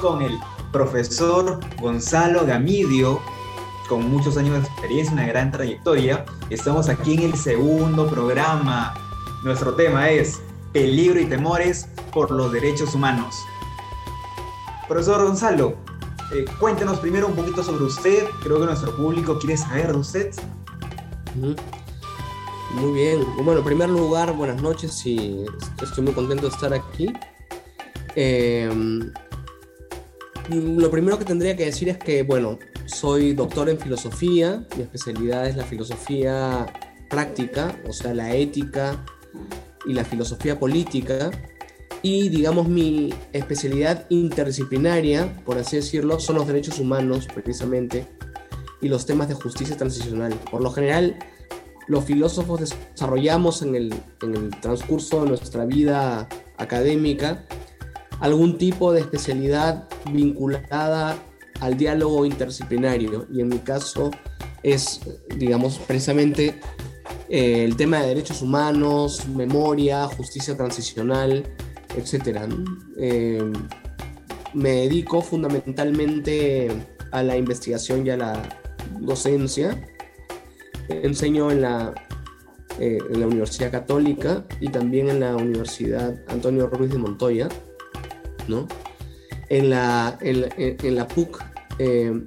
con el profesor Gonzalo Gamidio, con muchos años de experiencia, una gran trayectoria. Estamos aquí en el segundo programa. Nuestro tema es Peligro y temores por los derechos humanos. Profesor Gonzalo, eh, cuéntenos primero un poquito sobre usted. Creo que nuestro público quiere saber de usted. Muy bien. Bueno, en primer lugar, buenas noches y estoy muy contento de estar aquí. Em, lo primero que tendría que decir es que, bueno, soy doctor en filosofía, mi especialidad es la filosofía práctica, o sea, la ética y la filosofía política. Y digamos mi especialidad interdisciplinaria, por así decirlo, son los derechos humanos precisamente y los temas de justicia transicional. Por lo general, los filósofos desarrollamos en el, en el transcurso de nuestra vida académica algún tipo de especialidad vinculada al diálogo interdisciplinario y en mi caso es, digamos, precisamente eh, el tema de derechos humanos, memoria, justicia transicional, etc. Eh, me dedico fundamentalmente a la investigación y a la docencia. Enseño en la, eh, en la Universidad Católica y también en la Universidad Antonio Ruiz de Montoya. ¿No? En, la, en, la PUC, eh,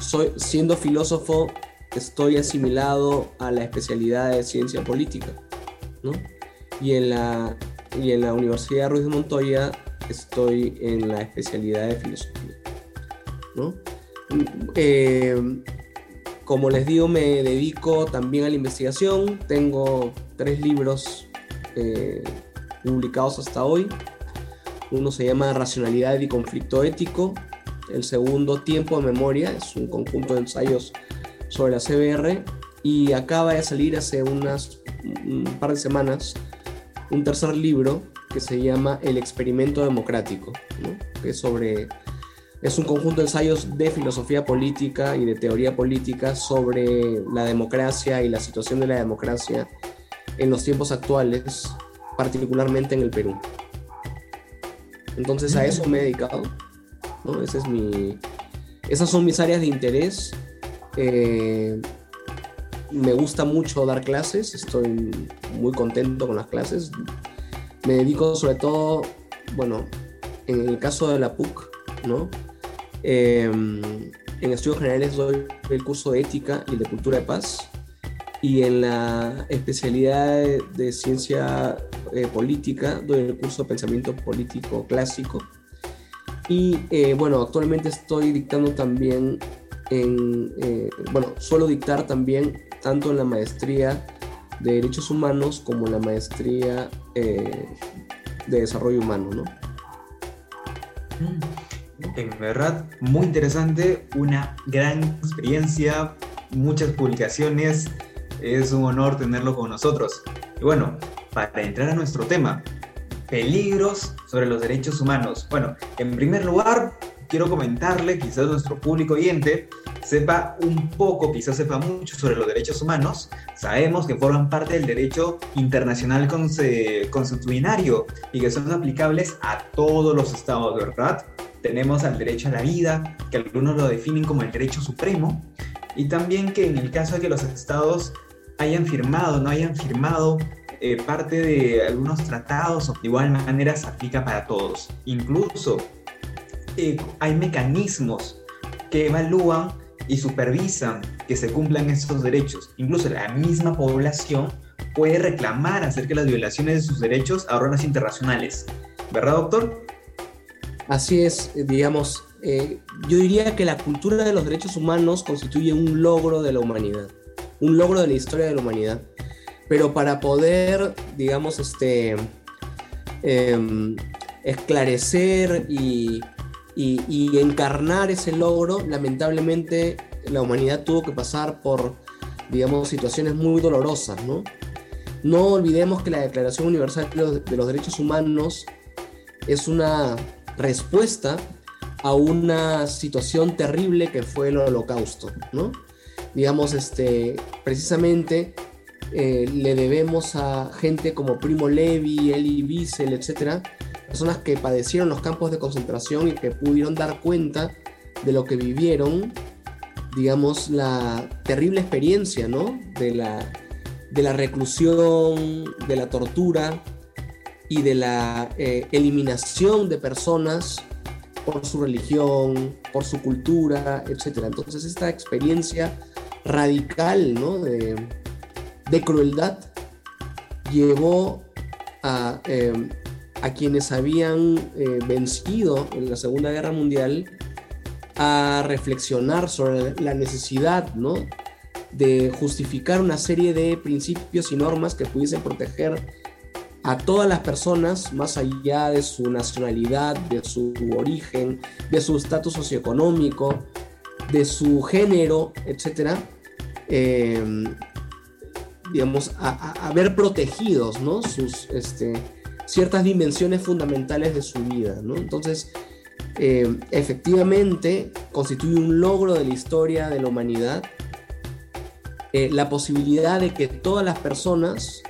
soy, siendo filósofo, estoy asimilado a la especialidad de ciencia política. ¿no? Y, en la, y en la Universidad Ruiz de Montoya estoy en la especialidad de filosofía. ¿no? Eh, como les digo, me dedico también a la investigación. Tengo tres libros eh, publicados hasta hoy. Uno se llama Racionalidad y Conflicto Ético. El segundo, Tiempo de Memoria, es un conjunto de ensayos sobre la CBR. Y acaba de salir hace unas un par de semanas un tercer libro que se llama El Experimento Democrático, que sobre es un conjunto de ensayos de filosofía política y de teoría política sobre la democracia y la situación de la democracia en los tiempos actuales, particularmente en el Perú. Entonces a eso me he dedicado. es mi, esas son mis áreas de interés. Eh, me gusta mucho dar clases, estoy muy contento con las clases. Me dedico sobre todo, bueno, en el caso de la PUC, ¿no? Em, en estudios generales doy el curso de ética y de cultura de paz. Y en la especialidad de, ciencia eh, política doy el curso de pensamiento político clásico. Y eh, bueno, actualmente estoy dictando también en, eh, bueno, suelo dictar también tanto en la maestría de Derechos Humanos como en la maestría de Desarrollo Humano, ¿no? Mm. En verdad, muy interesante, una gran experiencia, muchas publicaciones, es un honor tenerlo con nosotros. Y bueno, para entrar a nuestro tema, peligros sobre los derechos humanos. Bueno, en primer lugar, quiero comentarle, quizás nuestro público oyente sepa un poco, quizás sepa mucho sobre los derechos humanos. Sabemos que forman parte del derecho internacional consuetudinario y que son aplicables a todos los estados, ¿verdad? Tenemos al derecho a la vida, que algunos lo definen como el derecho supremo, y también que en el caso de que los estados hayan firmado, no hayan firmado eh, parte de algunos tratados, de igual manera se aplica para todos. Incluso eh, hay mecanismos que evalúan y supervisan que se cumplan estos derechos. Incluso la misma población puede reclamar acerca de las violaciones de sus derechos a órganos internacionales. ¿Verdad, doctor? Así es, digamos, eh, yo diría que la cultura de los derechos humanos constituye un logro de la humanidad, un logro de la historia de la humanidad. Pero para poder, digamos, este, em, esclarecer y, encarnar ese logro, lamentablemente la humanidad tuvo que pasar por, digamos, situaciones muy dolorosas, ¿no? No olvidemos que la Declaración Universal de los Derechos Humanos es una respuesta a una situación terrible que fue el holocausto, ¿no? Digamos, este, precisamente eh, le debemos a gente como Primo Levi, Elie Wiesel, etcétera, personas que padecieron los campos de concentración y que pudieron dar cuenta de lo que vivieron, digamos, la terrible experiencia, ¿no? De la, de la reclusión, de la tortura y de la eh, eliminación de personas por su religión, por su cultura, etc. Entonces esta experiencia radical ¿no? de, de crueldad llevó a, eh, a quienes habían eh, vencido en la Segunda Guerra Mundial a reflexionar sobre la necesidad ¿no? de justificar una serie de principios y normas que pudiesen proteger a todas las personas más allá de su nacionalidad, de su origen, de su estatus socioeconómico, de su género, etcétera, eh, digamos, a, ver protegidos, ¿no? Sus, este, ciertas dimensiones fundamentales de su vida, ¿no? Entonces, eh, efectivamente, constituye un logro de la historia de la humanidad eh, la posibilidad de que todas las personas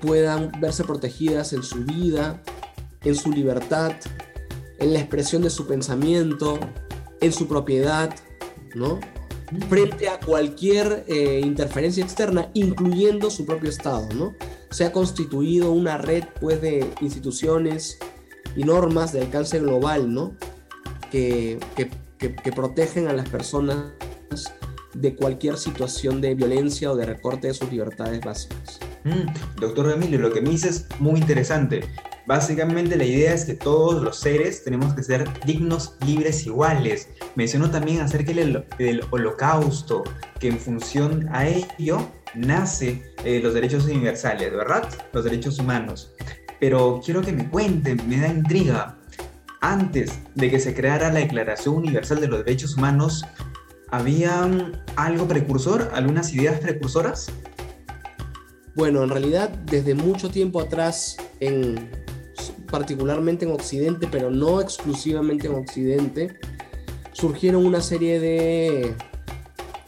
puedan verse protegidas en su vida, en su libertad, en la expresión de su pensamiento, en su propiedad, ¿no? frente a cualquier eh, interferencia externa, incluyendo su propio Estado, ¿no? Se ha constituido una red, pues, de instituciones y normas de alcance global, ¿no? Que, que, que, protegen a las personas de cualquier situación de violencia o de recorte de sus libertades básicas. Mm, doctor Emilio, lo que me dices es muy interesante. Básicamente la idea es que todos los seres tenemos que ser dignos, libres, iguales. Mencionó también acerca del, holocausto, que en función a ello nace eh, los derechos universales, ¿verdad? Los derechos humanos. Pero quiero que me cuenten, me da intriga. Antes de que se creara la Declaración Universal de los Derechos Humanos, ¿había algo precursor, algunas ideas precursoras? Bueno, en realidad desde mucho tiempo atrás en particularmente en Occidente, pero no exclusivamente en Occidente, surgieron una serie de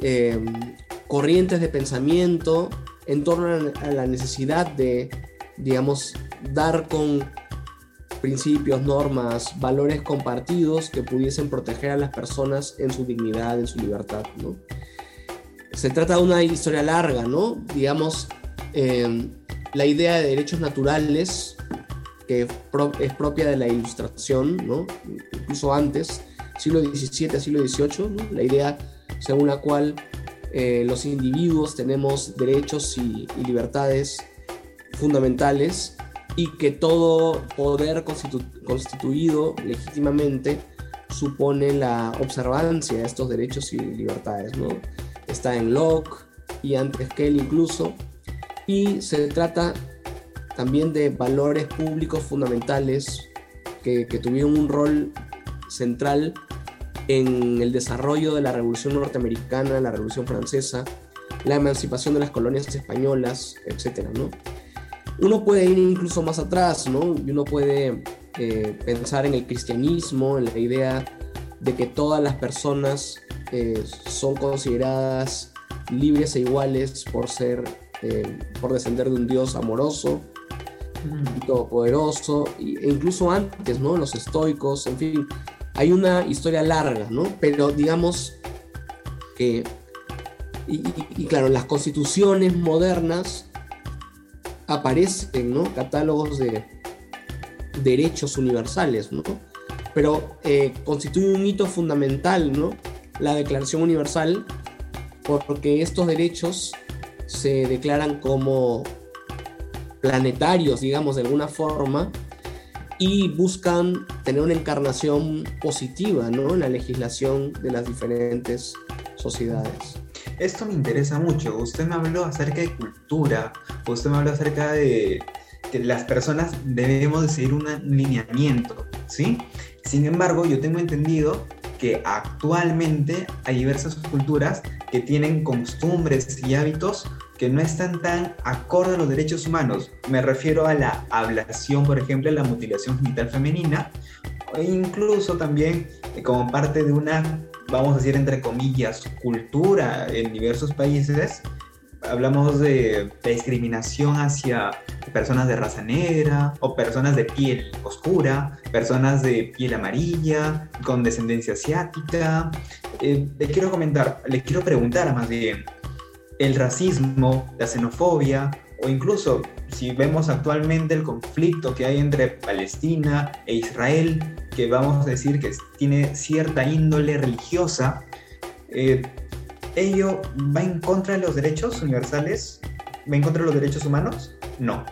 em, corrientes de pensamiento en torno a la necesidad de, digamos, dar con principios, normas, valores compartidos que pudiesen proteger a las personas en su dignidad, en su libertad. ¿no? Se trata de una historia larga, ¿no? Digamos, em, la idea de derechos naturales que es propia de la ilustración, ¿no? incluso antes, siglo XVII, siglo XVIII, la idea según la cual eh, los individuos tenemos derechos y, libertades fundamentales y que todo poder constituido legítimamente supone la observancia de estos derechos y libertades. ¿no? Está en Locke y antes que él incluso, y se trata también de valores públicos fundamentales que, tuvieron un rol central en el desarrollo de la Revolución Norteamericana, la Revolución Francesa, la emancipación de las colonias españolas, etc. ¿no? Uno puede ir incluso más atrás, ¿no? y uno puede eh, pensar en el cristianismo, en la idea de que todas las personas eh, son consideradas libres e iguales por ser, eh, por descender de un Dios amoroso, todopoderoso, e incluso antes, ¿no? Los estoicos, en fin, hay una historia larga, ¿no? Pero digamos que, y, claro, las constituciones modernas aparecen, ¿no? Catálogos de derechos universales, ¿no? Pero eh, constituye un hito fundamental, ¿no? La Declaración Universal, porque estos derechos se declaran como planetarios, digamos, de alguna forma, y buscan tener una encarnación positiva ¿no? en la legislación de las diferentes sociedades. Esto me interesa mucho. Usted me habló acerca de cultura, usted me habló acerca de que las personas debemos de seguir un lineamiento, ¿sí? Sin embargo, yo tengo entendido que actualmente hay diversas culturas que tienen costumbres y hábitos no están tan acorde a los derechos humanos. Me refiero a la ablación, por ejemplo, la mutilación genital femenina, e incluso también eh, como parte de una, vamos a decir entre comillas, cultura en diversos países, hablamos de discriminación hacia personas de raza negra o personas de piel oscura, personas de piel amarilla, con descendencia asiática. Eh, le quiero comentar, le quiero preguntar más bien, el racismo, la xenofobia o incluso si vemos actualmente el conflicto que hay entre Palestina e Israel, que vamos a decir que tiene cierta índole religiosa, eh, ¿ello va en contra de los derechos universales? ¿Va en contra de los derechos humanos? No.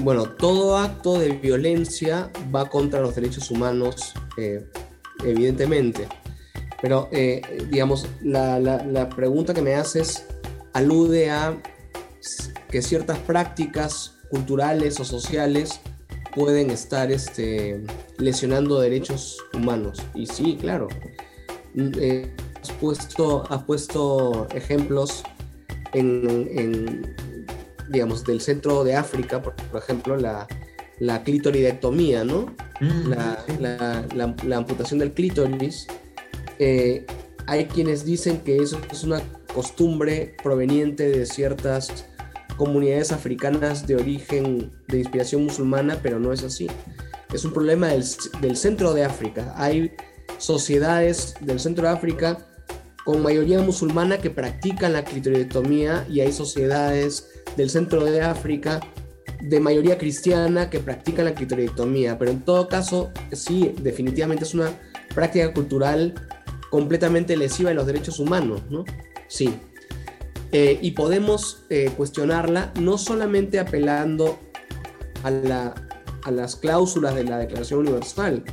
Bueno, todo acto de violencia va contra los derechos humanos, eh, evidentemente. Pero, eh, digamos, la, la pregunta que me haces alude a que ciertas prácticas culturales o sociales pueden estar este, lesionando derechos humanos. Y sí, claro. Mm, eh, has, puesto, puesto ejemplos en, digamos, del centro de África, por, ejemplo, la, la clitoridectomía, ¿no? Mm, la, amputación del clítoris. Eh, hay quienes dicen que eso es una costumbre proveniente de ciertas comunidades africanas de origen de inspiración musulmana, pero no es así. Es un problema del, centro de África. Hay sociedades del centro de África con mayoría musulmana que practican la clitoridectomía y hay sociedades del centro de África de mayoría cristiana que practican la clitoridectomía, pero en todo caso, sí, definitivamente es una práctica cultural completamente lesiva de los derechos humanos, ¿no? Sí. Eh, y podemos eh, cuestionarla no solamente apelando a, las cláusulas de la Declaración Universal,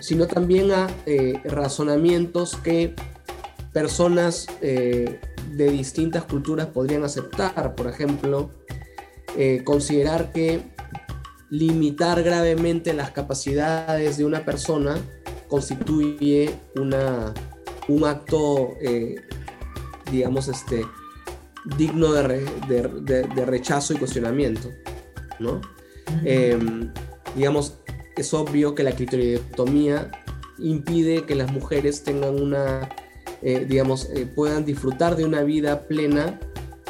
sino también a eh, razonamientos que personas de distintas culturas podrían aceptar. Por ejemplo, considerar que limitar gravemente las capacidades de una persona constituye una, un acto digamos, este, digno de, rechazo y cuestionamiento, ¿no? Em, digamos, es obvio que la clitoridectomía impide que las mujeres tengan una, eh, digamos, eh, puedan disfrutar de una vida plena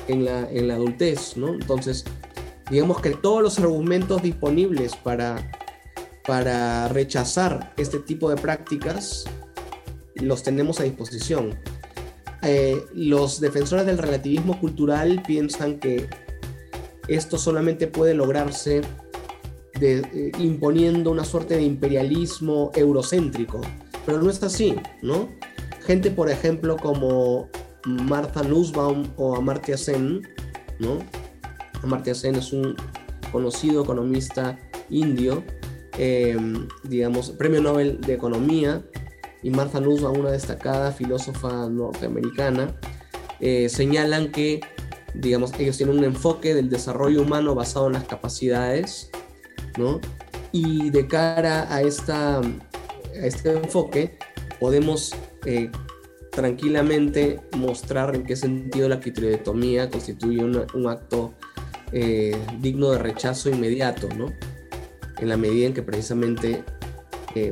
en la, en la adultez, ¿no? Entonces, digamos que todos los argumentos disponibles para, para rechazar este tipo de prácticas los tenemos a disposición. Eh, los defensores del relativismo cultural piensan que esto solamente puede lograrse eh, imponiendo una suerte de imperialismo eurocéntrico, pero no es así, ¿no? Gente, por ejemplo, como Martha Nussbaum o Amartya Sen, ¿no? Amartya Sen es un conocido economista indio, eh, digamos, premio Nobel de Economía, y Martha Nussbaum, una destacada filósofa norteamericana, eh, señalan que, digamos, ellos tienen un enfoque del desarrollo humano basado en las capacidades, ¿no? Y de cara a, esta, a este enfoque, podemos eh, tranquilamente mostrar en qué sentido la clitoridectomía constituye un acto eh, digno de rechazo inmediato, ¿no? En la medida en que precisamente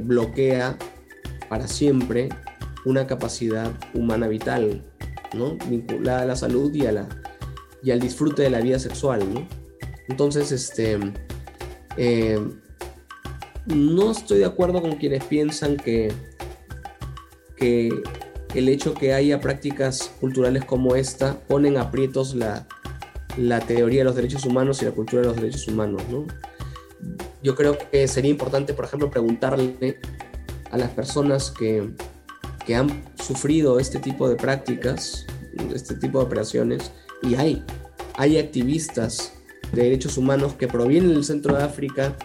bloquea para siempre una capacidad humana vital, ¿no? vinculada a la salud y, a la, y al disfrute de la vida sexual. ¿no? Entonces, este, eh, no estoy de acuerdo con quienes piensan que, que el hecho que haya prácticas culturales como esta ponen aprietos la, la teoría de los derechos humanos y la cultura de los derechos humanos. ¿no? Yo creo que sería importante, por ejemplo, preguntarle a las personas que, que han sufrido este tipo de prácticas, este tipo de operaciones, y hay, hay activistas de derechos humanos que provienen del centro de África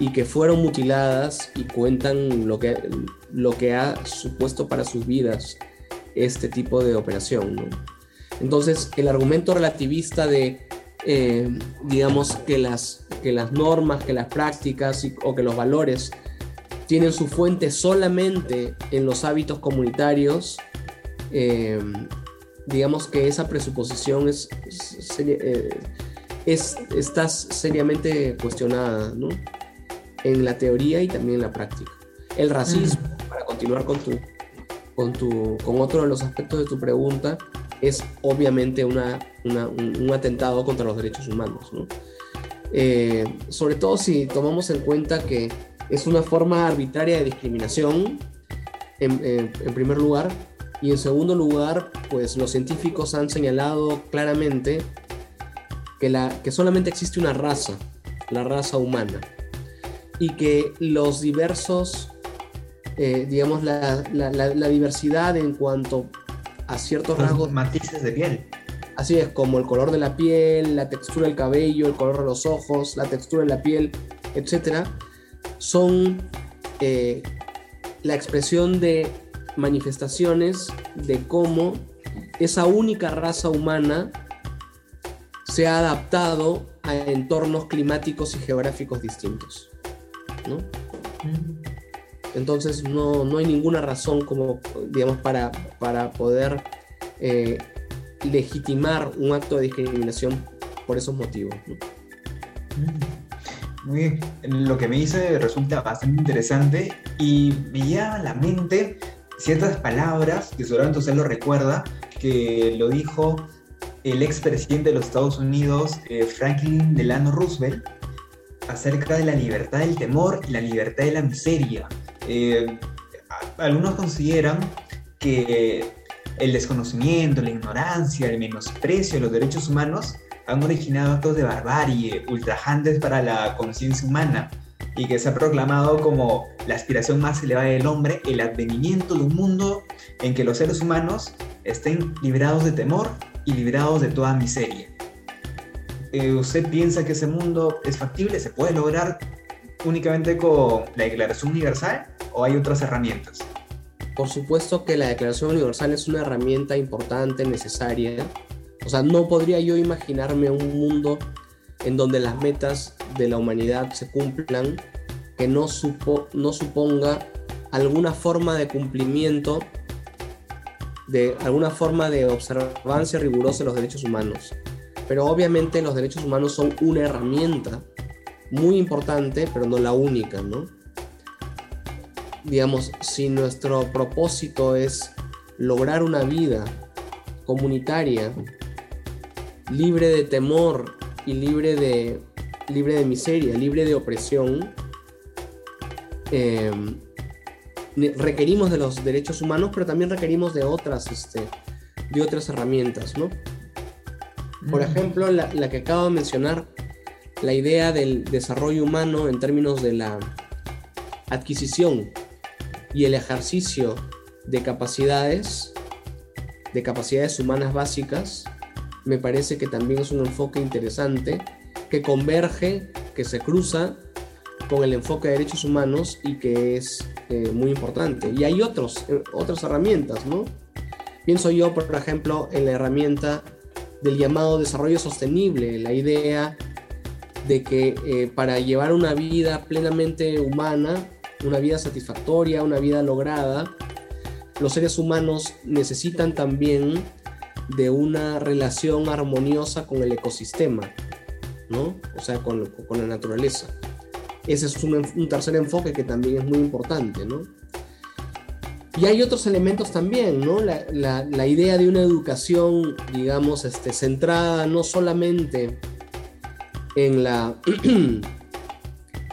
y que fueron mutiladas y cuentan lo que, lo que ha supuesto para sus vidas este tipo de operación. Entonces, el argumento relativista de, eh, digamos, que las, que las normas, que las prácticas o que los valores tienen su fuente solamente en los hábitos comunitarios, eh, digamos que esa presuposición es, eh, es, está seriamente cuestionada ¿no? en la teoría y también en la práctica. El racismo, para continuar con, tu, con, tu, con otro de los aspectos de tu pregunta, es obviamente una, un, atentado contra los derechos humanos. Eh, sobre todo si tomamos en cuenta que es una forma arbitraria de discriminación, en, primer lugar, y en segundo lugar, pues los científicos han señalado claramente que, la, que solamente existe una raza, la raza humana, y que los diversos, eh, digamos, la, la, diversidad en cuanto a ciertos rasgos. Matices de piel. Así es, como el color de la piel, la textura del cabello, el color de los ojos, la textura de la piel, etc., son eh, la expresión de manifestaciones de cómo esa única raza humana se ha adaptado a entornos climáticos y geográficos distintos. Entonces no, hay ninguna razón como, digamos, para, para poder eh, legitimar un acto de discriminación por esos motivos. Muy. Lo que me dice resulta bastante interesante y me lleva a la mente ciertas palabras que seguramente usted lo recuerda, que lo dijo el expresidente de los Estados Unidos, eh, Franklin Delano Roosevelt, acerca de la libertad del temor y la libertad de la miseria. Eh, algunos consideran que el desconocimiento, la ignorancia, el menosprecio de los derechos humanos han originado actos de barbarie ultrajantes para la conciencia humana y que se ha proclamado como la aspiración más elevada del hombre, el advenimiento de un mundo en que los seres humanos estén liberados de temor y liberados de toda miseria. Eh, ¿Usted piensa que ese mundo es factible? ¿Se puede lograr únicamente con la Declaración Universal o hay otras herramientas? Por supuesto que la Declaración Universal es una herramienta importante, necesaria. O sea, no podría yo imaginarme un mundo en donde las metas de la humanidad se cumplan que no, supo, no suponga alguna forma de cumplimiento, de alguna forma de observancia rigurosa de los derechos humanos. Pero obviamente los derechos humanos son una herramienta muy importante, pero no la única, ¿no? Digamos, si nuestro propósito es lograr una vida comunitaria, libre de temor y libre de, libre de miseria, libre de opresión, eh, requerimos de los derechos humanos, pero también requerimos de otras, este, de otras herramientas, ¿no? Por mm. ejemplo, la, la, que acabo de mencionar, la idea del desarrollo humano en términos de la adquisición y el ejercicio de capacidades, de capacidades humanas básicas, me parece que también es un enfoque interesante que converge, que se cruza con el enfoque de derechos humanos y que es eh, muy importante. Y hay otros, eh, otras herramientas, ¿no? Pienso yo, por ejemplo, en la herramienta del llamado desarrollo sostenible, la idea de que eh, para llevar una vida plenamente humana, una vida satisfactoria, una vida lograda, los seres humanos necesitan también de una relación armoniosa con el ecosistema, ¿no? O sea, con, con la naturaleza. Ese es un, tercer enfoque que también es muy importante, ¿no? Y hay otros elementos también, ¿no? La, la, la idea de una educación, digamos, este, centrada no solamente en la,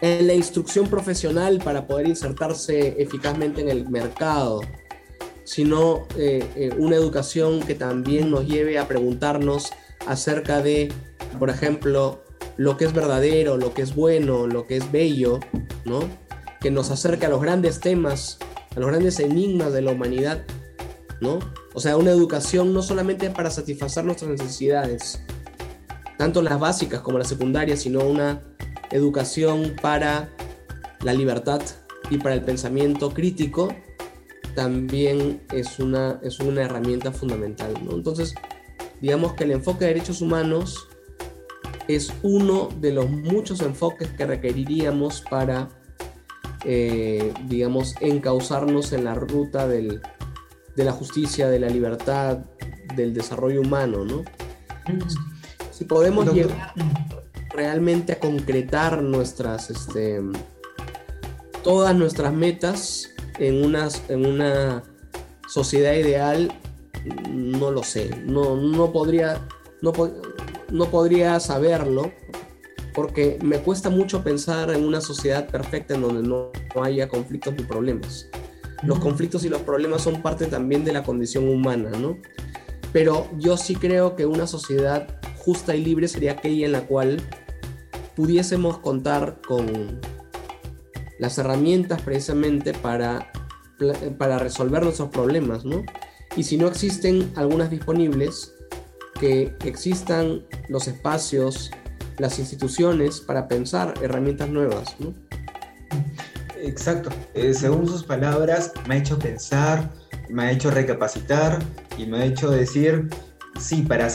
en la instrucción profesional para poder insertarse eficazmente en el mercado, sino eh, eh, una educación que también nos lleve a preguntarnos acerca de, por ejemplo, lo que es verdadero, lo que es bueno, lo que es bello, ¿no? Que nos acerque a los grandes temas, a los grandes enigmas de la humanidad, ¿no? O sea, una educación no solamente para satisfacer nuestras necesidades, tanto las básicas como las secundarias, sino una educación para la libertad y para el pensamiento crítico también es una, es una herramienta fundamental. ¿no? Entonces, digamos que el enfoque de derechos humanos es uno de los muchos enfoques que requeriríamos para, eh, digamos, encauzarnos en la ruta del, de la justicia, de la libertad, del desarrollo humano, ¿no? Si podemos llegar realmente a concretar nuestras, este, todas nuestras metas en, en una sociedad ideal, no lo sé, no, no, podría, no, no podría saberlo porque me cuesta mucho pensar en una sociedad perfecta en donde no, haya conflictos ni problemas. Los conflictos y los problemas son parte también de la condición humana, ¿no? Pero yo sí creo que una sociedad justa y libre sería aquella en la cual pudiésemos contar con las herramientas precisamente para, para resolver nuestros problemas, ¿no? Y si no existen algunas disponibles, que existan los espacios, las instituciones para pensar herramientas nuevas, ¿no? Exacto. Eh, según sus palabras, me ha hecho pensar, me ha hecho recapacitar y me ha hecho decir, sí, para,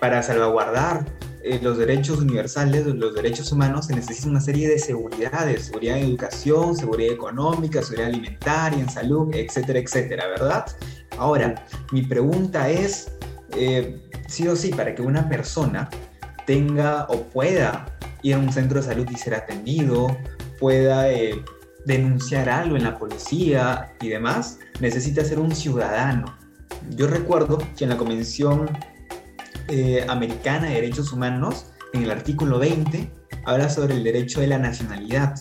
para salvaguardar eh, los derechos universales, los derechos humanos, se necesita una serie de seguridades, seguridad en educación, seguridad económica, seguridad alimentaria, en salud, etcétera, etcétera, ¿verdad? Ahora, mi pregunta es, eh, sí o sí, para que una persona tenga o pueda ir a un centro de salud y ser atendido, pueda eh, denunciar algo en la policía y demás, necesita ser un ciudadano. Yo recuerdo que en la Convención eh, Americana de Derechos Humanos, en el artículo 20, habla sobre el derecho de la nacionalidad.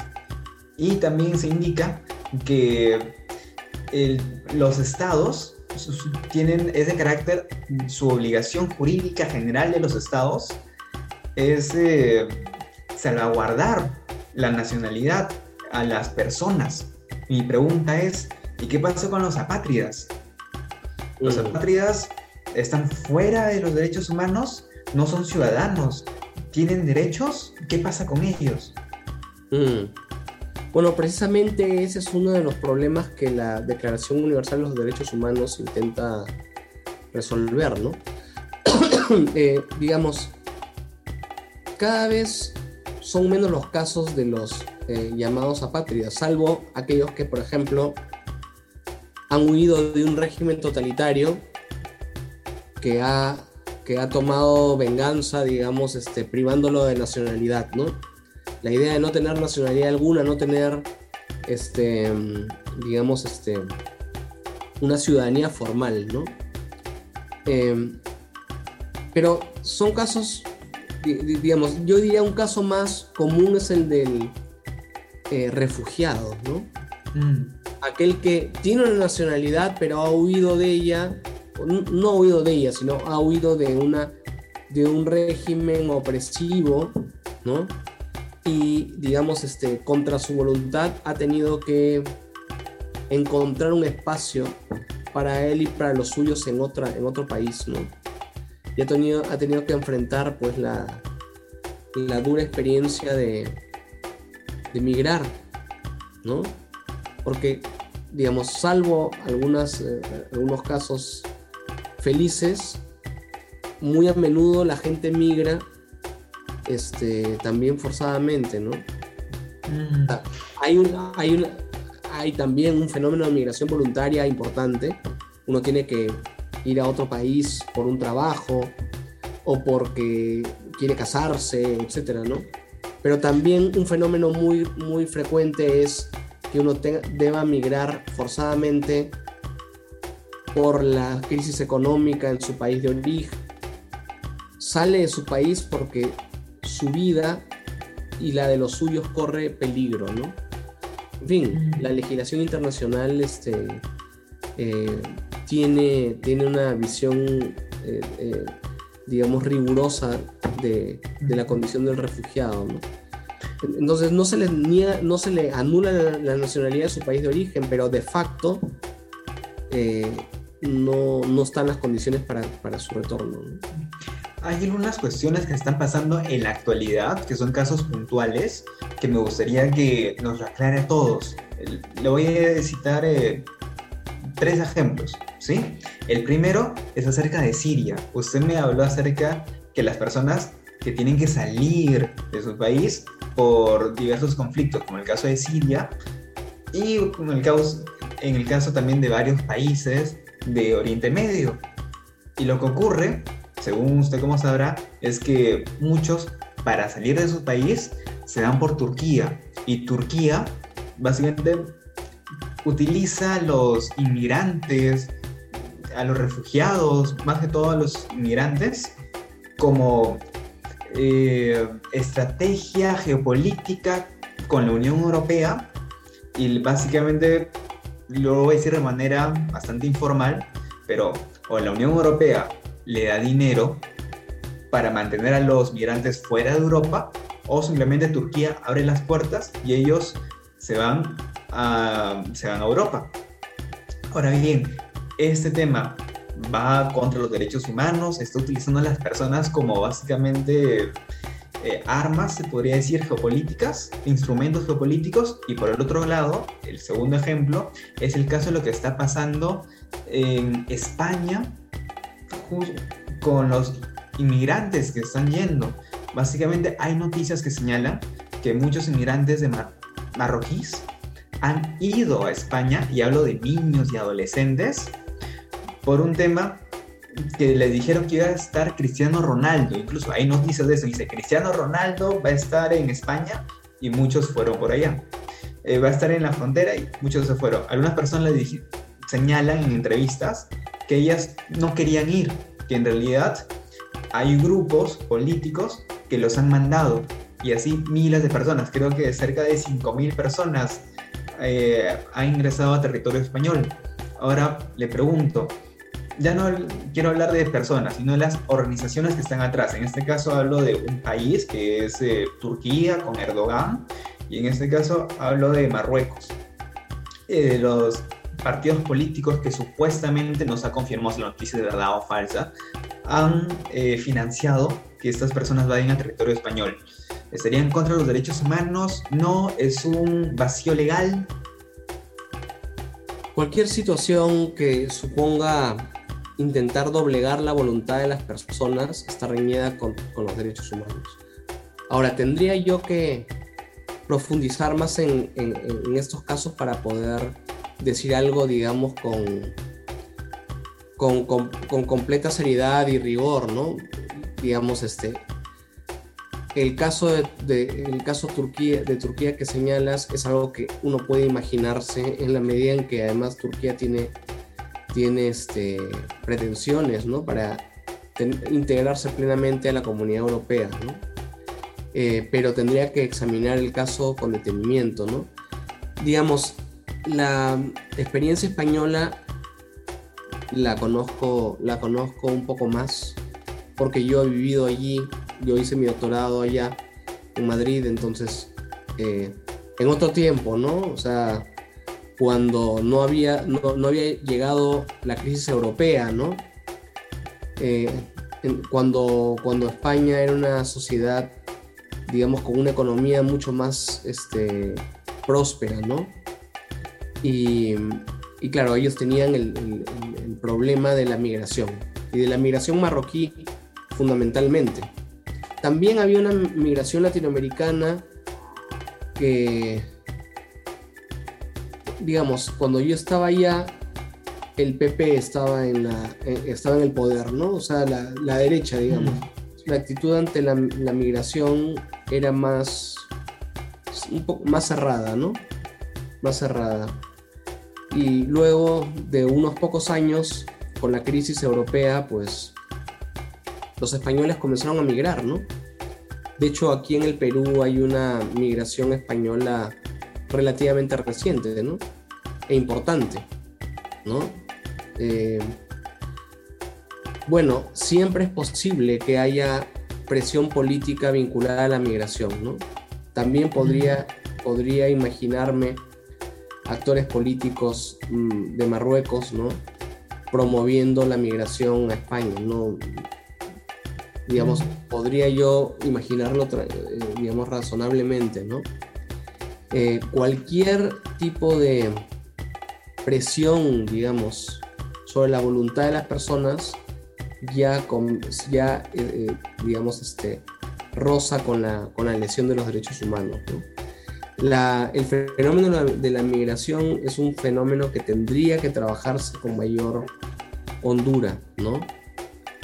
Y también se indica que los estados tienen ese carácter, su obligación jurídica general de los estados es eh, salvaguardar la nacionalidad a las personas. Mi pregunta es, ¿y qué pasa con los apátridas? Los mm. apátridas están fuera de los derechos humanos, no son ciudadanos, tienen derechos, ¿qué pasa con ellos? Mm. Bueno, precisamente ese es uno de los problemas que la Declaración Universal de los Derechos Humanos intenta resolver, ¿no? Eh, digamos, cada vez son menos los casos de los eh, llamados apátridas, salvo aquellos que, por ejemplo, han huido de un régimen totalitario que ha, que ha tomado venganza, digamos, este, privándolo de nacionalidad, ¿no? La idea de no tener nacionalidad alguna, no tener, este, digamos, este, una ciudadanía formal, ¿no? Em, pero son casos, digamos, yo diría un caso más común es el del eh, refugiado, ¿no? Mm. Aquel que tiene una nacionalidad pero ha huido de ella no ha huido de ella, sino ha huido de, una, de un régimen opresivo, ¿no? Y, digamos, este, contra su voluntad ha tenido que encontrar un espacio para él y para los suyos en, otra, en otro país, ¿no? Y ha tenido, ha tenido que enfrentar, pues, la, la dura experiencia de, de migrar, ¿no? Porque, digamos, salvo eh, algunos casos felices, muy a menudo la gente migra este, también forzadamente, ¿no? Mm. Hay, un, hay, hay también un fenómeno de migración voluntaria importante. Uno tiene que ir a otro país por un trabajo o porque quiere casarse, etcétera, ¿no? Pero también un fenómeno muy, muy frecuente es que uno deba migrar forzadamente por la crisis económica en su país de origen. Sale de su país porque su vida y la de los suyos corre peligro, ¿no? En fin, la legislación internacional este, eh, tiene, tiene una visión, eh, eh, digamos, rigurosa de, la condición del refugiado, ¿no? Entonces no se, le niega, no se le anula la, nacionalidad de su país de origen, pero de facto no, no están las condiciones para, para su retorno. Hay algunas cuestiones que están pasando en la actualidad, que son casos puntuales, que me gustaría que nos aclare a todos. Le voy a citar eh, tres ejemplos, ¿sí? El primero es acerca de Siria. Usted me habló acerca que las personas que tienen que salir de su país por diversos conflictos, como el caso de Siria, y como el caso, en el caso también de varios países de Oriente Medio. Y lo que ocurre, según usted como sabrá, es que muchos para salir de su país se dan por Turquía. Y Turquía básicamente utiliza los inmigrantes a los refugiados, más que todo a los inmigrantes, como eh, estrategia geopolítica con la Unión Europea y básicamente lo voy a decir de manera bastante informal, pero o la Unión Europea le da dinero para mantener a los migrantes fuera de Europa o simplemente Turquía abre las puertas y ellos se van a, se van a Europa. Ahora bien, este tema va contra los derechos humanos, está utilizando a las personas como básicamente eh, armas, se podría decir, geopolíticas, instrumentos geopolíticos, y por el otro lado, el segundo ejemplo, es el caso de lo que está pasando en España con los inmigrantes que están yendo. Básicamente hay noticias que señalan que muchos inmigrantes de marroquíes han ido a España, y hablo de niños y adolescentes, por un tema que le dijeron que iba a estar Cristiano Ronaldo. Incluso hay noticias de eso. Dice, Cristiano Ronaldo va a estar en España y muchos fueron por allá. Eh, va a estar en la frontera y muchos se fueron. Algunas personas le señalan en entrevistas que ellas no querían ir, que en realidad hay grupos políticos que los han mandado y así miles de personas, creo que cerca de 5.000 personas eh, han ingresado a territorio español. Ahora le pregunto, ya no quiero hablar de personas, sino de las organizaciones que están atrás. En este caso hablo de un país que es eh, Turquía con Erdogan y en este caso hablo de Marruecos. Eh, de los partidos políticos que supuestamente nos ha confirmado la noticia de verdad o falsa, han eh, financiado que estas personas vayan al territorio español. ¿Estarían contra los derechos humanos? No, es un vacío legal. Cualquier situación que suponga intentar doblegar la voluntad de las personas está reñida con, los derechos humanos. Ahora, tendría yo que profundizar más en, estos casos para poder decir algo, digamos, con, con, completa seriedad y rigor, ¿no? Digamos, este, el caso de, el caso Turquía, de Turquía que señalas es algo que uno puede imaginarse en la medida en que además Turquía tiene tiene este, pretensiones para integrarse plenamente a la comunidad europea. Eh, pero tendría que examinar el caso con detenimiento. Digamos, la experiencia española la conozco, la conozco un poco más porque yo he vivido allí, yo hice mi doctorado allá en Madrid, entonces eh, en otro tiempo, ¿no? O sea, cuando no había, no, había llegado la crisis europea, ¿no? Eh, cuando, cuando España era una sociedad, digamos, con una economía mucho más este, próspera, ¿no? Y, claro, ellos tenían el, problema de la migración, y de la migración marroquí fundamentalmente. También había una migración latinoamericana que digamos, cuando yo estaba allá, el PP estaba en, la, eh, estaba en el poder, ¿no? O sea, la, derecha, digamos. La actitud ante la, migración era más, un poco más cerrada, ¿no? Más cerrada. Y luego de unos pocos años, con la crisis europea, pues los españoles comenzaron a migrar, ¿no? De hecho, aquí en el Perú hay una migración española relativamente reciente, ¿no? E importante, ¿no? Eh, bueno, siempre es posible que haya presión política vinculada a la migración, ¿no? También podría, podría imaginarme actores políticos mm, de Marruecos, ¿no? Promoviendo la migración a España, ¿no? Digamos, podría yo imaginarlo, eh, digamos, razonablemente, ¿no? Eh, cualquier tipo de presión, digamos, sobre la voluntad de las personas ya, con, ya eh, eh, digamos, este, roza con la, con la lesión de los derechos humanos. La, el fenómeno de la, migración es un fenómeno que tendría que trabajarse con mayor hondura, ¿no?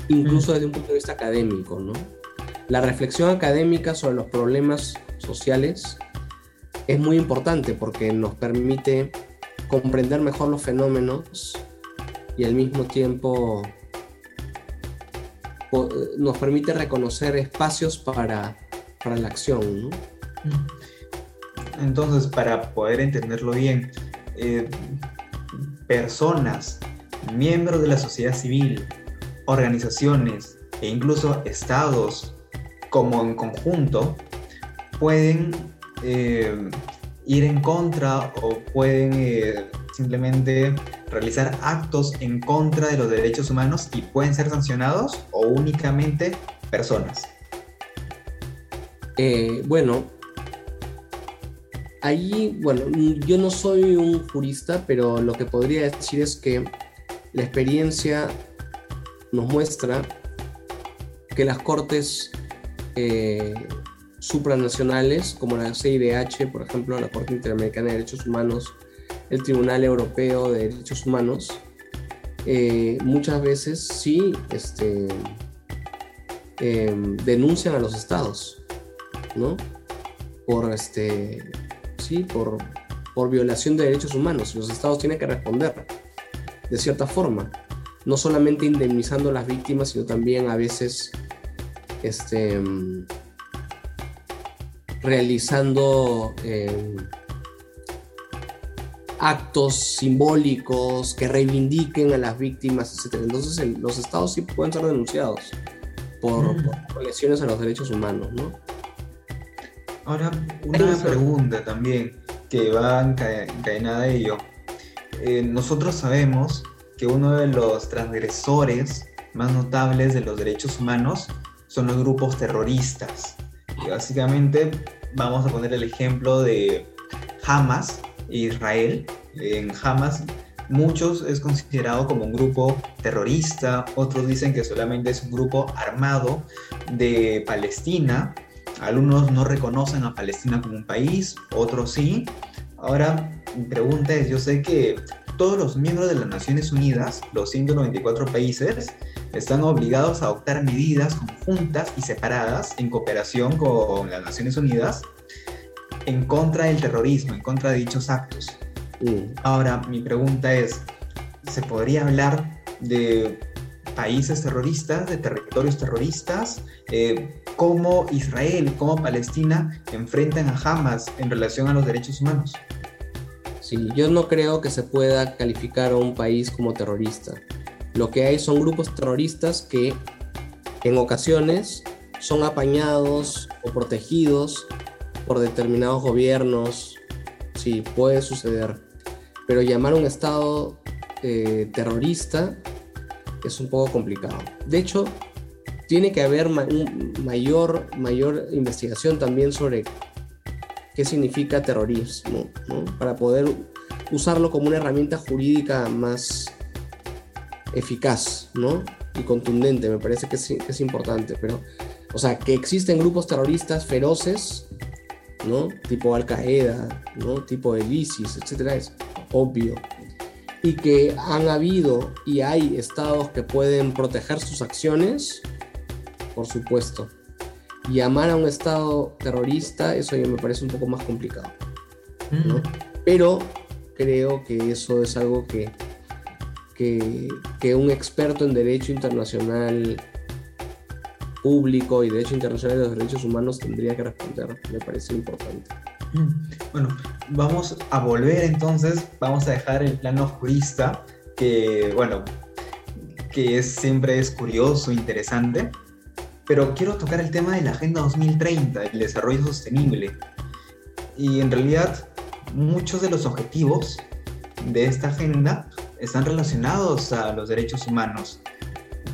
Incluso desde un punto de vista académico, ¿no? La reflexión académica sobre los problemas sociales es muy importante porque nos permite comprender mejor los fenómenos y al mismo tiempo nos permite reconocer espacios para, para la acción. Entonces, para poder entenderlo bien, eh, personas, miembros de la sociedad civil, organizaciones e incluso estados como en conjunto pueden eh, ir en contra o pueden eh, simplemente realizar actos en contra de los derechos humanos y pueden ser sancionados o únicamente personas. bueno, Ahí, bueno, yo no soy un jurista, pero lo que podría decir es que la experiencia nos muestra que las cortes eh, supranacionales, como la CIDH, por ejemplo, la Corte Interamericana de Derechos Humanos, el Tribunal Europeo de Derechos Humanos, eh, muchas veces sí este, em, denuncian a los estados, ¿no? Por este, por, por violación de derechos humanos. Los estados tienen que responder de cierta forma, no solamente indemnizando a las víctimas, sino también a veces este, realizando eh, actos simbólicos que reivindiquen a las víctimas, etc. Entonces los estados sí pueden ser denunciados por, mm. por, lesiones a los derechos humanos, ¿no? Ahora, una pregunta también que va encadenada a ello. Eh, nosotros sabemos que uno de los transgresores más notables de los derechos humanos son los grupos terroristas. Básicamente vamos a poner el ejemplo de Hamas, Israel. En Hamas muchos es considerado como un grupo terrorista, otros dicen que solamente es un grupo armado de Palestina algunos no reconocen a Palestina como un país, otros sí. Ahora, mi pregunta es, yo sé que todos los miembros de las Naciones Unidas, los 194 países, están obligados a adoptar medidas conjuntas y separadas en cooperación con las Naciones Unidas en contra del terrorismo, en contra de dichos actos. Mm. Ahora, mi pregunta es, ¿se podría hablar de países terroristas, de territorios terroristas, eh, cómo Israel, cómo Palestina enfrentan a Hamas en relación a los derechos humanos. Sí, yo no creo que se pueda calificar a un país como terrorista. Lo que hay son grupos terroristas que en ocasiones son apañados o protegidos por determinados gobiernos. Sí, puede suceder. Pero llamar a un Estado eh, terrorista es un poco complicado. De hecho, tiene que haber mayor, mayor investigación también sobre qué significa terrorismo, para poder usarlo como una herramienta jurídica más eficaz ¿no? y contundente. Me parece que es, es importante. Pero, o sea, que existen grupos terroristas feroces, ¿no? tipo Al Qaeda, ¿no? tipo el ISIS, etcétera, es obvio y que han habido y hay estados que pueden proteger sus acciones, por supuesto. Llamar a un estado terrorista, eso ya me parece un poco más complicado. Mm. Pero creo que eso es algo que, que, que, un experto en derecho internacional público y derecho internacional de los derechos humanos tendría que responder. Me parece importante. Bueno, vamos a volver entonces, vamos a dejar el plano jurista, que bueno, que es, siempre es curioso, interesante, pero quiero tocar el tema de la Agenda 2030, el desarrollo sostenible. Y en realidad muchos de los objetivos de esta agenda están relacionados a los derechos humanos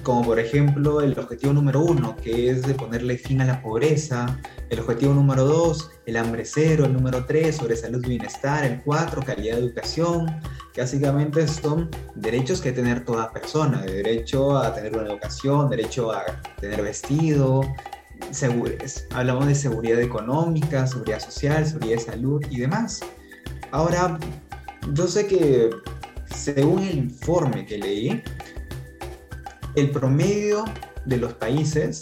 como por ejemplo el objetivo número uno, que es de ponerle fin a la pobreza, el objetivo número dos, el hambre cero, el número tres, sobre salud y bienestar, el cuatro, calidad de educación, que básicamente son derechos que tener toda persona, derecho a tener una educación, derecho a tener vestido, hablamos de seguridad económica, seguridad social, seguridad de salud y demás. Ahora, yo sé que según el informe que leí, el promedio de los países,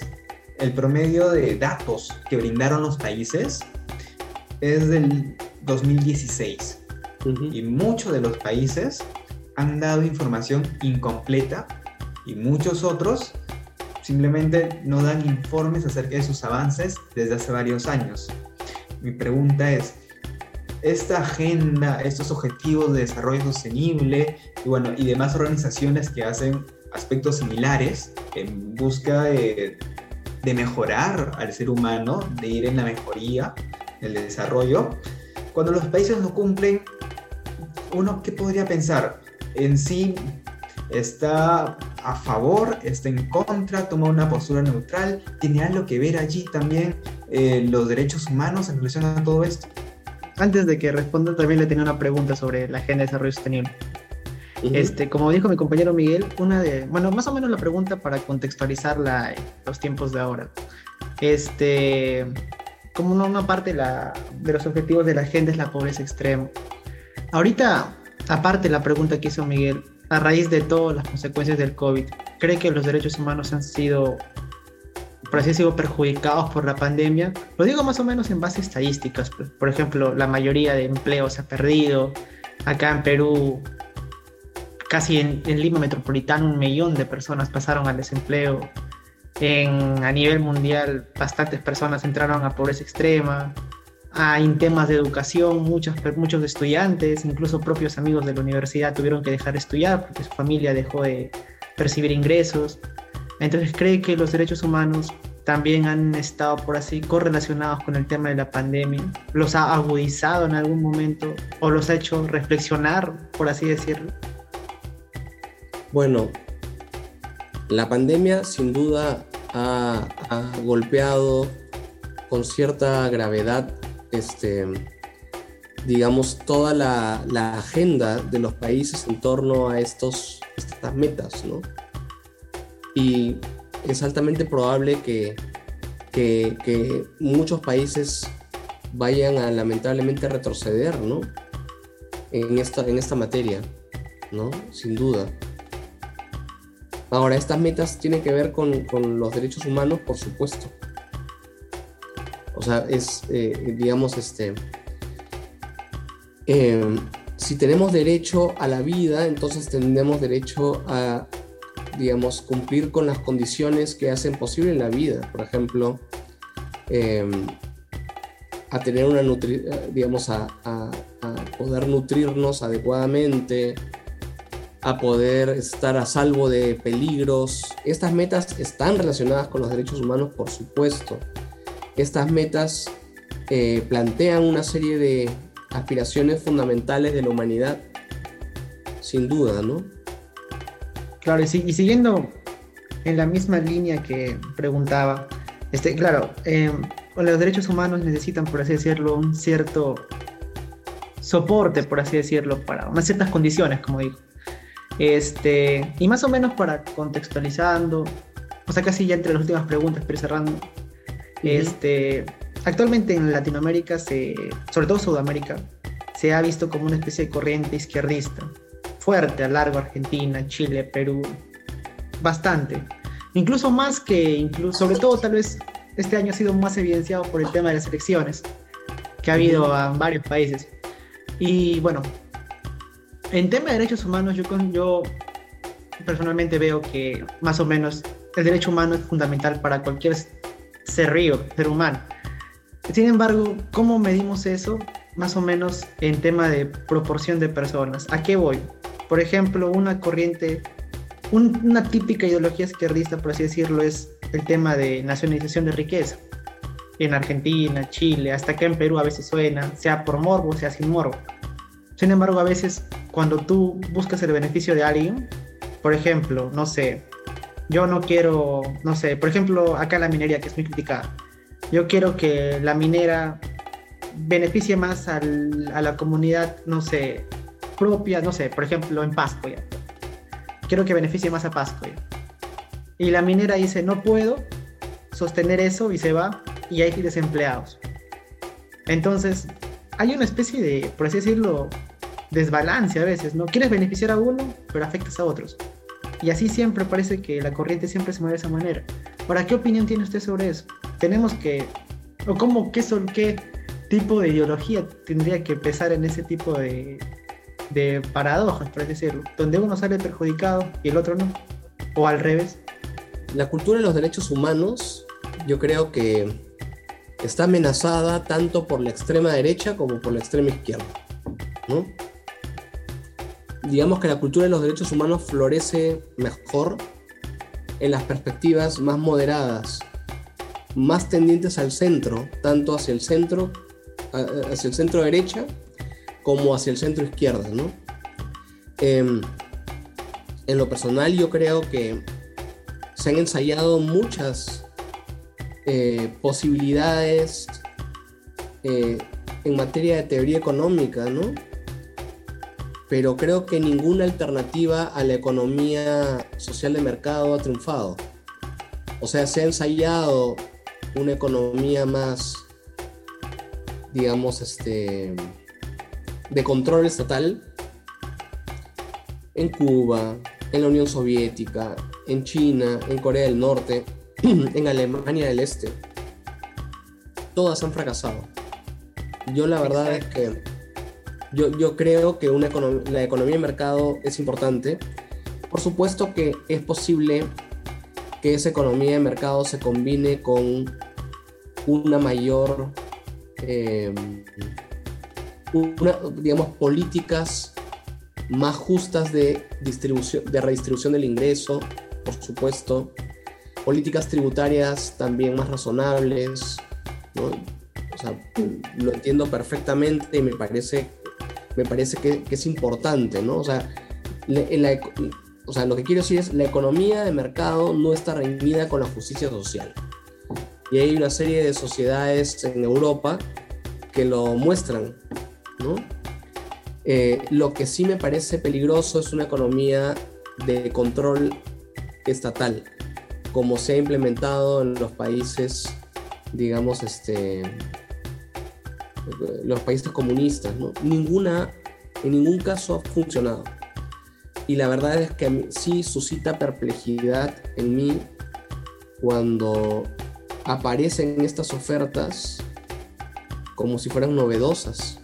el promedio de datos que brindaron los países es del 2016. Y muchos de los países han dado información incompleta y muchos otros simplemente no dan informes acerca de sus avances desde hace varios años. Mi pregunta es, esta agenda, estos objetivos de desarrollo sostenible y, bueno, y demás organizaciones que hacen aspectos similares en busca de, de mejorar al ser humano, de ir en la mejoría, el desarrollo, cuando los países no cumplen, uno qué podría pensar? En sí está a favor, está en contra, toma una postura neutral, tiene algo que ver allí también eh, los derechos humanos en relación a todo esto. Antes de que responda, también le tenía una pregunta sobre la Agenda de Desarrollo Sostenible. Este, como dijo mi compañero Miguel, una de, bueno, más o menos la pregunta para contextualizarla en los tiempos de ahora. Este, como una, parte de, la, de los objetivos de la agenda es la pobreza extrema. Ahorita, aparte la pregunta que hizo Miguel, a raíz de todas las consecuencias del COVID, ¿cree que los derechos humanos han sido, por así decirlo, perjudicados por la pandemia? Lo digo más o menos en base a estadísticas. Pues. Por ejemplo, la mayoría de empleos se ha perdido. Acá en Perú, casi en, Lima Metropolitana, un millón de personas pasaron al desempleo. En, a nivel mundial, bastantes personas entraron a pobreza extrema en temas de educación, muchos, muchos estudiantes, incluso propios amigos de la universidad tuvieron que dejar de estudiar porque su familia dejó de percibir ingresos. Entonces cree que los derechos humanos también han estado por así correlacionados con el tema de la pandemia, los ha agudizado en algún momento o los ha hecho reflexionar, por así decirlo. Bueno, la pandemia sin duda ha, golpeado con cierta gravedad este, digamos, toda la, agenda de los países en torno a estos, estas metas, ¿no? Y es altamente probable que, que, muchos países vayan a lamentablemente retroceder, ¿no? En esta, en esta materia, ¿no? Sin duda. Ahora, estas metas tienen que ver con, con los derechos humanos, por supuesto. O sea, es, eh, digamos, este, em, si tenemos derecho a la vida, entonces tenemos derecho a, digamos, cumplir con las condiciones que hacen posible la vida. Por ejemplo, em, a tener una nutri digamos, a, a, poder nutrirnos adecuadamente, a poder estar a salvo de peligros. Estas metas están relacionadas con los derechos humanos, por supuesto. Estas metas eh, plantean una serie de aspiraciones fundamentales de la humanidad, sin duda, ¿no? Claro, y, siguiendo en la misma línea que preguntaba, este, claro, eh, los derechos humanos necesitan, por así decirlo, un cierto soporte, por así decirlo, para unas ciertas condiciones, como digo. Este, y más o menos para contextualizando, o sea, casi ya entre las últimas preguntas, pero cerrando, este, actualmente en Latinoamérica, se, sobre todo Sudamérica, se ha visto como una especie de corriente izquierdista, fuerte a largo Argentina, Chile, Perú, bastante. Incluso más que, incluso, sobre todo tal vez este año ha sido más evidenciado por el tema de las elecciones que ha habido en varios países. Y bueno, en tema de derechos humanos, yo, yo personalmente veo que más o menos el derecho humano es fundamental para cualquier ser río, ser humano. Sin embargo, ¿cómo medimos eso? Más o menos en tema de proporción de personas. ¿A qué voy? Por ejemplo, una corriente, una típica ideología izquierdista, por así decirlo, es el tema de nacionalización de riqueza. En Argentina, Chile, hasta acá en Perú a veces suena, sea por morbo, sea sin morbo. Sin embargo, a veces cuando tú buscas el beneficio de alguien, por ejemplo, no sé, yo no quiero, no sé, por ejemplo, acá la minería que es muy criticada. Yo quiero que la minera beneficie más a la comunidad, no sé, propia, no sé, por ejemplo, en Pasco ya. Quiero que beneficie más a Pasco Y la minera dice, no puedo sostener eso y se va y hay desempleados. Entonces, hay una especie de, por así decirlo, desbalance a veces, ¿no? Quieres beneficiar a uno, pero afectas a otros. Y así siempre parece que la corriente siempre se mueve de esa manera. Ahora, ¿qué opinión tiene usted sobre eso? Tenemos que, o cómo, qué son, qué tipo de ideología tendría que pesar en ese tipo de, de paradojas, por así decirlo, donde uno sale perjudicado y el otro no, o al revés. La cultura de los derechos humanos, yo creo que está amenazada tanto por la extrema derecha como por la extrema izquierda. Digamos que la cultura de los derechos humanos florece mejor en las perspectivas más moderadas, más tendientes al centro, tanto hacia el centro, hacia el centro derecha como hacia el centro izquierda. Em, en lo personal yo creo que se han ensayado muchas eh, posibilidades eh, en materia de teoría económica, ¿no? Pero creo que ninguna alternativa a la economía social de mercado ha triunfado. O sea, se ha ensayado una economía más, digamos, este, de control estatal en Cuba, en la Unión Soviética, en China, en Corea del Norte, en Alemania del Este. Todas han fracasado. Yo la verdad es que yo, yo creo que una la economía de mercado es importante. Por supuesto que es posible que esa economía de mercado se combine con una mayor, eh, digamos, políticas más justas de, distribución, de redistribución del ingreso, por supuesto, políticas tributarias también más razonables, ¿no? O sea, lo entiendo perfectamente y me parece, me parece que, es importante, ¿no? O sea, o sea, lo que quiero decir es, la economía de mercado no está reñida con la justicia social. Y hay una serie de sociedades en Europa que lo muestran, ¿no? Eh, lo que sí me parece peligroso es una economía de control estatal, como se ha implementado en los países, digamos, este, los países comunistas. Ninguna, en ningún caso ha funcionado. Y la verdad es que sí suscita perplejidad en mí cuando aparecen estas ofertas como si fueran novedosas,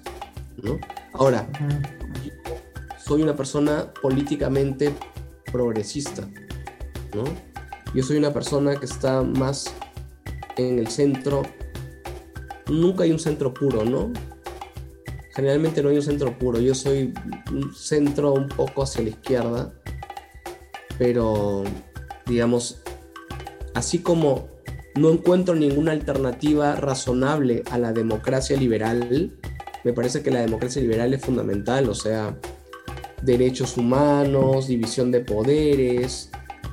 ¿no? Ahora, soy una persona políticamente progresista, ¿no? Yo soy una persona que está más en el centro. Nunca hay un centro puro, ¿no? Generalmente no hay un centro puro. Yo soy un centro un poco hacia la izquierda. Pero, digamos, así como no encuentro ninguna alternativa razonable a la democracia liberal, me parece que la democracia liberal es fundamental, o sea, derechos humanos, división de poderes,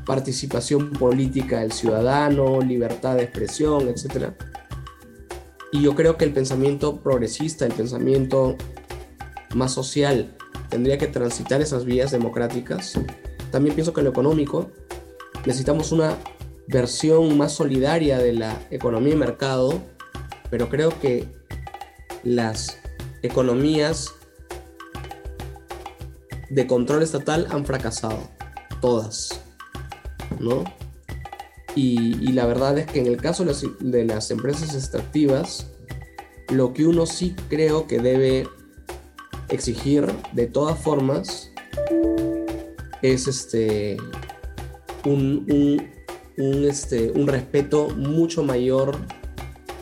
participación política del ciudadano, libertad de expresión, etc. Y yo creo que el pensamiento progresista, el pensamiento más social, tendría que transitar esas vías democráticas. También pienso que en lo económico necesitamos una versión más solidaria de la economía de mercado, pero creo que las economías de control estatal han fracasado, todas, ¿no? Y, la verdad es que en el caso de las, empresas extractivas, lo que uno sí creo que debe exigir de todas formas es este un, un, este, un respeto mucho mayor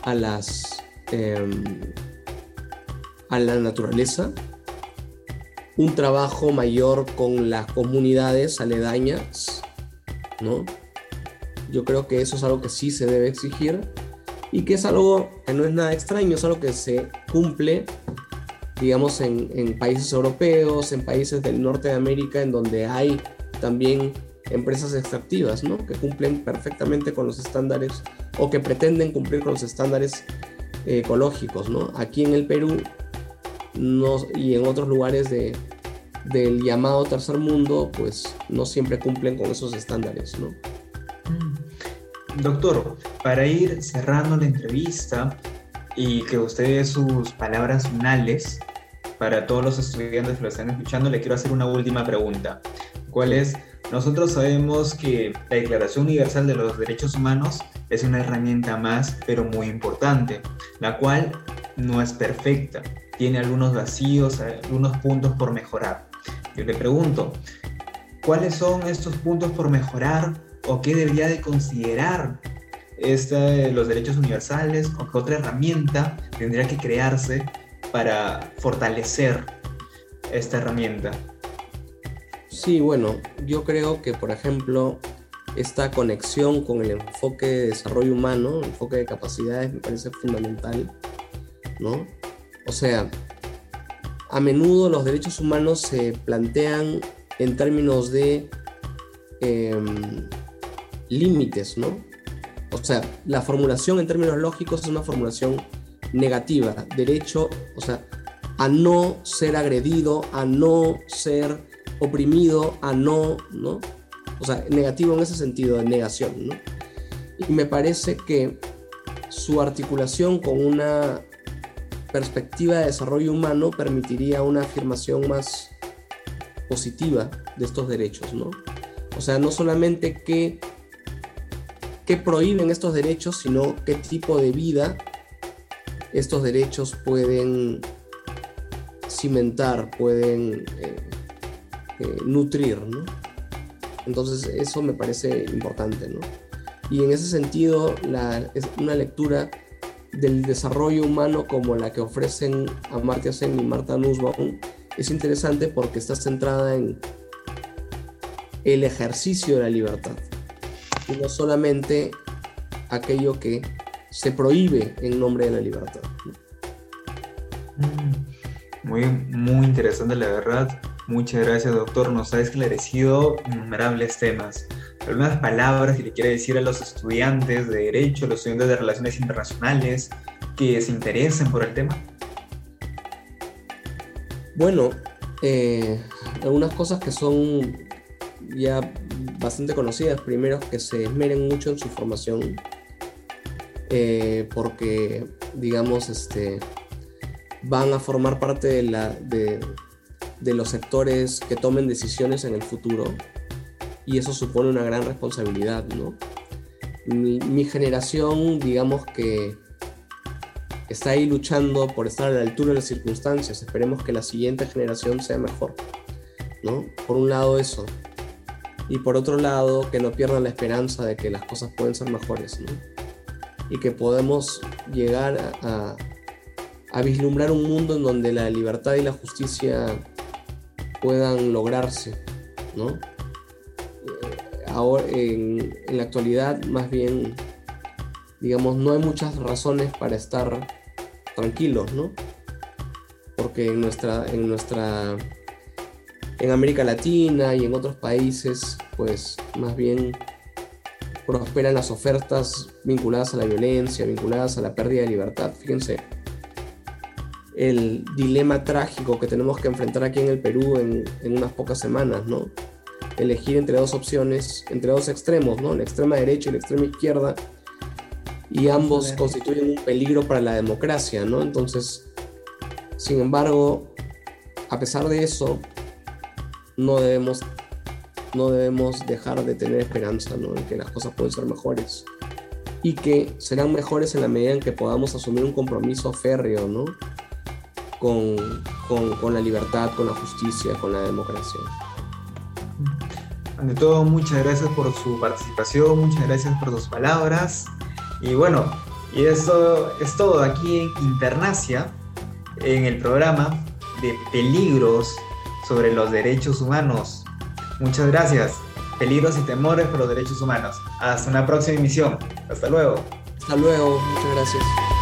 a las em, a la naturaleza un trabajo mayor con las comunidades aledañas, ¿no? Yo creo que eso es algo que sí se debe exigir y que es algo que no es nada extraño, es algo que se cumple, digamos, en, en países europeos, en países del norte de América, en donde hay también empresas extractivas, ¿no? Que cumplen perfectamente con los estándares o que pretenden cumplir con los estándares eh, ecológicos, ¿no? Aquí en el Perú y en otros lugares de, del llamado tercer mundo, pues no siempre cumplen con esos estándares, ¿no? Mm. Doctor, para ir cerrando la entrevista y que usted sus palabras finales para todos los estudiantes que lo están escuchando, le quiero hacer una última pregunta. ¿Cuál es? Nosotros sabemos que la Declaración Universal de los Derechos Humanos es una herramienta más, pero muy importante, la cual no es perfecta tiene algunos vacíos, algunos puntos por mejorar. Yo le pregunto, ¿cuáles son estos puntos por mejorar o qué debería de considerar los derechos universales o qué otra herramienta tendría que crearse para fortalecer esta herramienta? Sí, bueno, yo creo que, por ejemplo, esta conexión con el enfoque de desarrollo humano, el enfoque de capacidades, me parece fundamental, ¿no? O sea, a menudo los derechos humanos se plantean en términos de em, límites, ¿no? O sea, la formulación en términos lógicos es una formulación negativa, derecho, o sea, a no ser agredido, a no ser oprimido, a no, ¿no? O sea, negativo en ese sentido, de negación, ¿no? Y me parece que su articulación con una perspectiva de desarrollo humano permitiría una afirmación más positiva de estos derechos, ¿no? O sea, no solamente que, que prohíben estos derechos, sino qué tipo de vida estos derechos pueden cimentar, pueden eh, eh, nutrir, ¿no? Entonces eso me parece importante, ¿no? Y en ese sentido, es una lectura del desarrollo humano como la que ofrecen Amartya Sen y Marta Nussbaum es interesante porque está centrada en el ejercicio de la libertad y no solamente aquello que se prohíbe en nombre de la libertad. Mm, muy, muy interesante la verdad. Muchas gracias doctor, nos ha esclarecido innumerables temas algunas palabras que le quiere decir a los estudiantes de Derecho, los estudiantes de Relaciones Internacionales que se interesen por el tema? Bueno, eh, algunas cosas que son ya bastante conocidas. Primero, que se esmeren mucho en su formación, eh, porque, digamos, este, van a formar parte de los sectores que tomen decisiones en el futuro y eso supone una gran responsabilidad, ¿no? Mi, generación, digamos que está ahí luchando por estar a la altura de las circunstancias. Esperemos que la siguiente generación sea mejor, ¿no? Por un lado eso. Y por otro lado, que no pierdan la esperanza de que las cosas pueden ser mejores, ¿no? Y que podemos llegar a, a vislumbrar un mundo en donde la libertad y la justicia puedan lograrse, ¿no? Ahora en, la actualidad más bien, digamos, no hay muchas razones para estar tranquilos, ¿no? Porque en nuestra, en nuestra, en América Latina y en otros países, pues más bien prosperan las ofertas vinculadas a la violencia, vinculadas a la pérdida de libertad. Fíjense, el dilema trágico que tenemos que enfrentar aquí en el Perú en, unas pocas semanas, ¿no? Elegir entre dos opciones, entre dos extremos, ¿no? La extrema derecha y la extrema izquierda, y ambos constituyen un peligro para la democracia, ¿no? Entonces, sin embargo, a pesar de eso, no debemos, no debemos dejar de tener esperanza, ¿no? En que las cosas pueden ser mejores y que serán mejores en la medida en que podamos asumir un compromiso férreo, ¿no? Con, con, con la libertad, con la justicia, con la democracia. Ante todo, muchas gracias por su participación, muchas gracias por sus palabras. Y bueno, y eso es todo aquí en Internacia, en el programa de peligros sobre los derechos humanos. Muchas gracias. Peligros y temores por los derechos humanos. Hasta una próxima emisión. Hasta luego. Hasta luego. Muchas gracias.